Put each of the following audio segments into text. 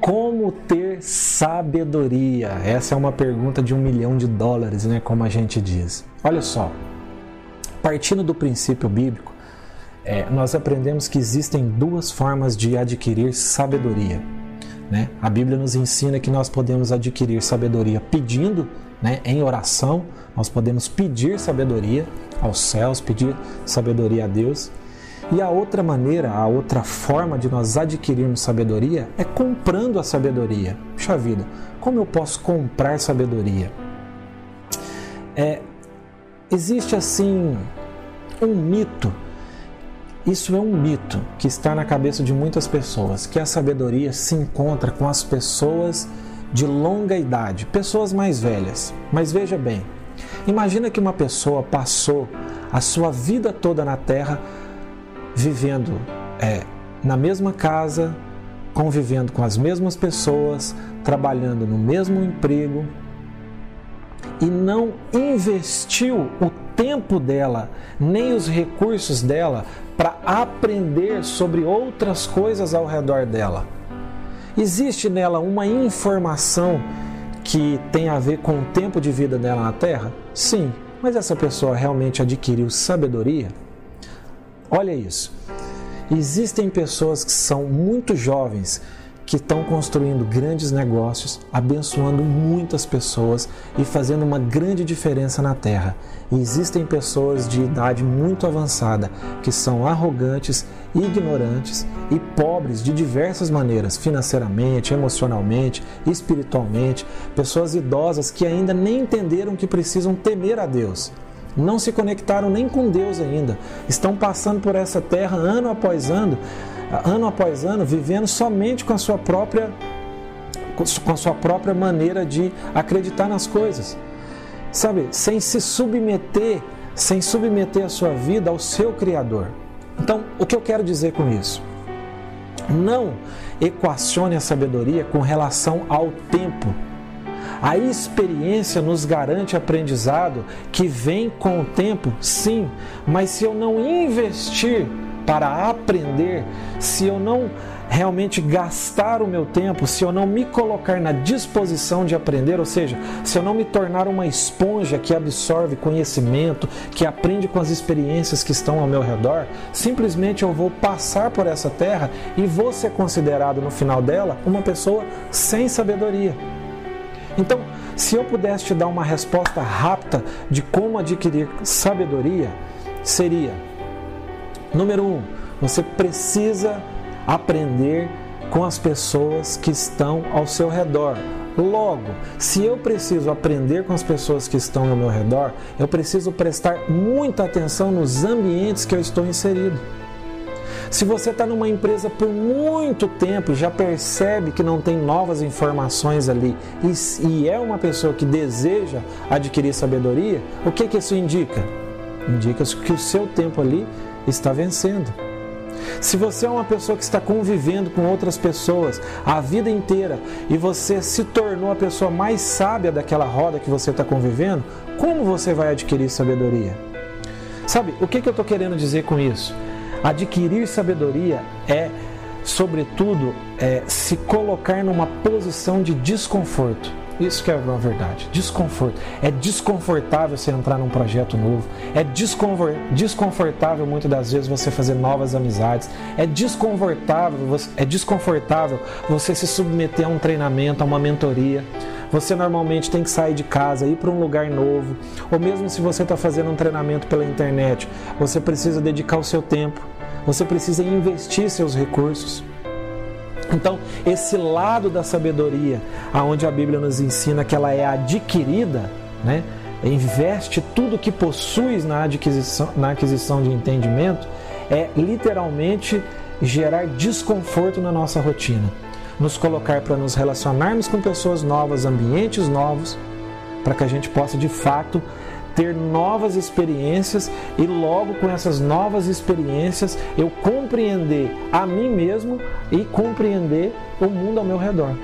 Como ter sabedoria? Essa é uma pergunta de um milhão de dólares, né? Como a gente diz. Olha só, partindo do princípio bíblico, é, nós aprendemos que existem duas formas de adquirir sabedoria. Né? A Bíblia nos ensina que nós podemos adquirir sabedoria pedindo, né, em oração, nós podemos pedir sabedoria aos céus, pedir sabedoria a Deus. E a outra maneira, a outra forma de nós adquirirmos sabedoria é comprando a sabedoria. Puxa vida, como eu posso comprar sabedoria? É, existe assim um mito isso é um mito que está na cabeça de muitas pessoas, que a sabedoria se encontra com as pessoas de longa idade, pessoas mais velhas. Mas veja bem, imagina que uma pessoa passou a sua vida toda na Terra vivendo é, na mesma casa, convivendo com as mesmas pessoas, trabalhando no mesmo emprego e não investiu o tempo dela, nem os recursos dela para aprender sobre outras coisas ao redor dela. Existe nela uma informação que tem a ver com o tempo de vida dela na Terra? Sim, mas essa pessoa realmente adquiriu sabedoria? Olha isso. Existem pessoas que são muito jovens que estão construindo grandes negócios, abençoando muitas pessoas e fazendo uma grande diferença na Terra. E existem pessoas de idade muito avançada que são arrogantes, ignorantes e pobres de diversas maneiras, financeiramente, emocionalmente, espiritualmente, pessoas idosas que ainda nem entenderam que precisam temer a Deus não se conectaram nem com Deus ainda, estão passando por essa terra ano após ano, ano após ano, vivendo somente com a sua própria com a sua própria maneira de acreditar nas coisas. Sabe, sem se submeter, sem submeter a sua vida ao seu criador. Então, o que eu quero dizer com isso? Não equacione a sabedoria com relação ao tempo. A experiência nos garante aprendizado que vem com o tempo, sim, mas se eu não investir para aprender, se eu não realmente gastar o meu tempo, se eu não me colocar na disposição de aprender, ou seja, se eu não me tornar uma esponja que absorve conhecimento, que aprende com as experiências que estão ao meu redor, simplesmente eu vou passar por essa terra e vou ser considerado no final dela uma pessoa sem sabedoria. Então, se eu pudesse te dar uma resposta rápida de como adquirir sabedoria, seria Número um, você precisa aprender com as pessoas que estão ao seu redor. Logo, se eu preciso aprender com as pessoas que estão ao meu redor, eu preciso prestar muita atenção nos ambientes que eu estou inserido. Se você está numa empresa por muito tempo e já percebe que não tem novas informações ali e, e é uma pessoa que deseja adquirir sabedoria, o que, que isso indica? Indica que o seu tempo ali está vencendo. Se você é uma pessoa que está convivendo com outras pessoas a vida inteira e você se tornou a pessoa mais sábia daquela roda que você está convivendo, como você vai adquirir sabedoria? Sabe, o que, que eu estou querendo dizer com isso? Adquirir sabedoria é, sobretudo, é, se colocar numa posição de desconforto. Isso que é uma verdade. Desconforto. É desconfortável você entrar num projeto novo. É desconfortável muitas das vezes você fazer novas amizades. É desconfortável, é desconfortável você se submeter a um treinamento, a uma mentoria. Você normalmente tem que sair de casa, ir para um lugar novo. Ou mesmo se você está fazendo um treinamento pela internet, você precisa dedicar o seu tempo. Você precisa investir seus recursos. Então, esse lado da sabedoria, aonde a Bíblia nos ensina que ela é adquirida, né? investe tudo que possuis na aquisição, na aquisição de entendimento, é literalmente gerar desconforto na nossa rotina. Nos colocar para nos relacionarmos com pessoas novas, ambientes novos, para que a gente possa de fato ter novas experiências e logo com essas novas experiências eu compreender a mim mesmo e compreender o mundo ao meu redor.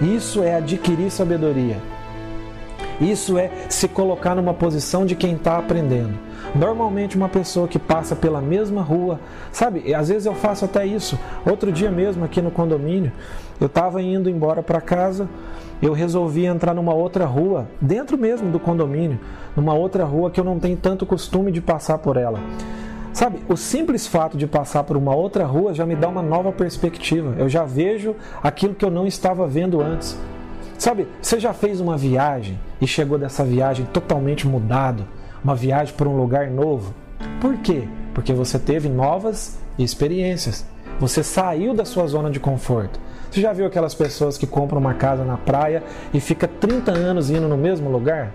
Isso é adquirir sabedoria. Isso é se colocar numa posição de quem está aprendendo. Normalmente, uma pessoa que passa pela mesma rua, sabe? Às vezes eu faço até isso. Outro dia mesmo, aqui no condomínio, eu estava indo embora para casa, eu resolvi entrar numa outra rua, dentro mesmo do condomínio, numa outra rua que eu não tenho tanto costume de passar por ela. Sabe, o simples fato de passar por uma outra rua já me dá uma nova perspectiva. Eu já vejo aquilo que eu não estava vendo antes. Sabe, você já fez uma viagem e chegou dessa viagem totalmente mudado, uma viagem para um lugar novo? Por quê? Porque você teve novas experiências. Você saiu da sua zona de conforto. Você já viu aquelas pessoas que compram uma casa na praia e fica 30 anos indo no mesmo lugar?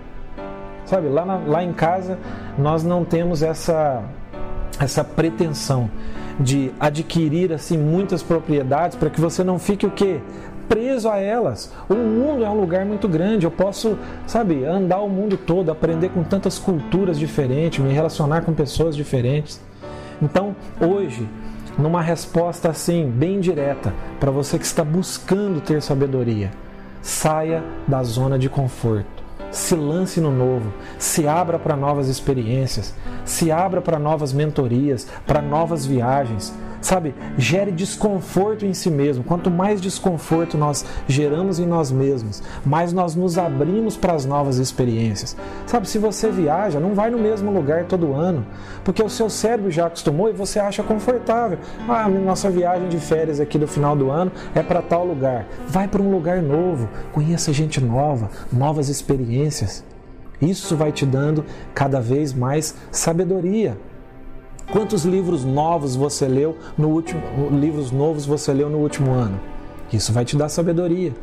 Sabe, lá, na, lá em casa nós não temos essa, essa pretensão de adquirir assim muitas propriedades para que você não fique o quê? Preso a elas. O mundo é um lugar muito grande. Eu posso, sabe, andar o mundo todo, aprender com tantas culturas diferentes, me relacionar com pessoas diferentes. Então, hoje, numa resposta assim, bem direta, para você que está buscando ter sabedoria, saia da zona de conforto se lance no novo, se abra para novas experiências, se abra para novas mentorias, para novas viagens. Sabe, gere desconforto em si mesmo. Quanto mais desconforto nós geramos em nós mesmos, mais nós nos abrimos para as novas experiências. Sabe, se você viaja, não vai no mesmo lugar todo ano, porque o seu cérebro já acostumou e você acha confortável. Ah, nossa viagem de férias aqui do final do ano é para tal lugar. Vai para um lugar novo, conheça gente nova, novas experiências. Isso vai te dando cada vez mais sabedoria. Quantos livros novos você leu no último, livros novos você leu no último ano? Isso vai te dar sabedoria.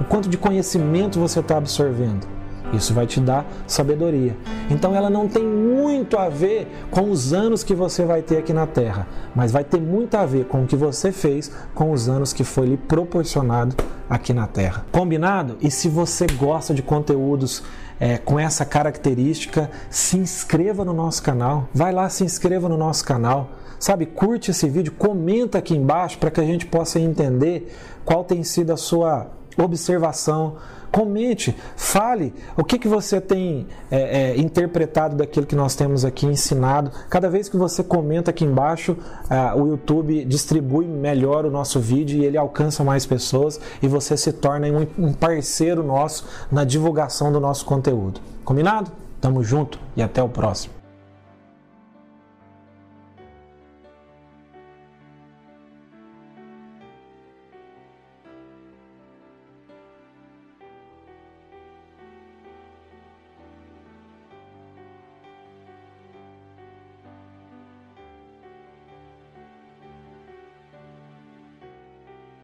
O quanto de conhecimento você está absorvendo? Isso vai te dar sabedoria. Então ela não tem muito a ver com os anos que você vai ter aqui na Terra, mas vai ter muito a ver com o que você fez com os anos que foi lhe proporcionado aqui na Terra. Combinado? E se você gosta de conteúdos é, com essa característica, se inscreva no nosso canal. Vai lá, se inscreva no nosso canal. Sabe, curte esse vídeo, comenta aqui embaixo para que a gente possa entender qual tem sido a sua observação Comente, fale o que, que você tem é, é, interpretado daquilo que nós temos aqui ensinado. Cada vez que você comenta aqui embaixo, é, o YouTube distribui melhor o nosso vídeo e ele alcança mais pessoas e você se torna um, um parceiro nosso na divulgação do nosso conteúdo. Combinado? Tamo junto e até o próximo.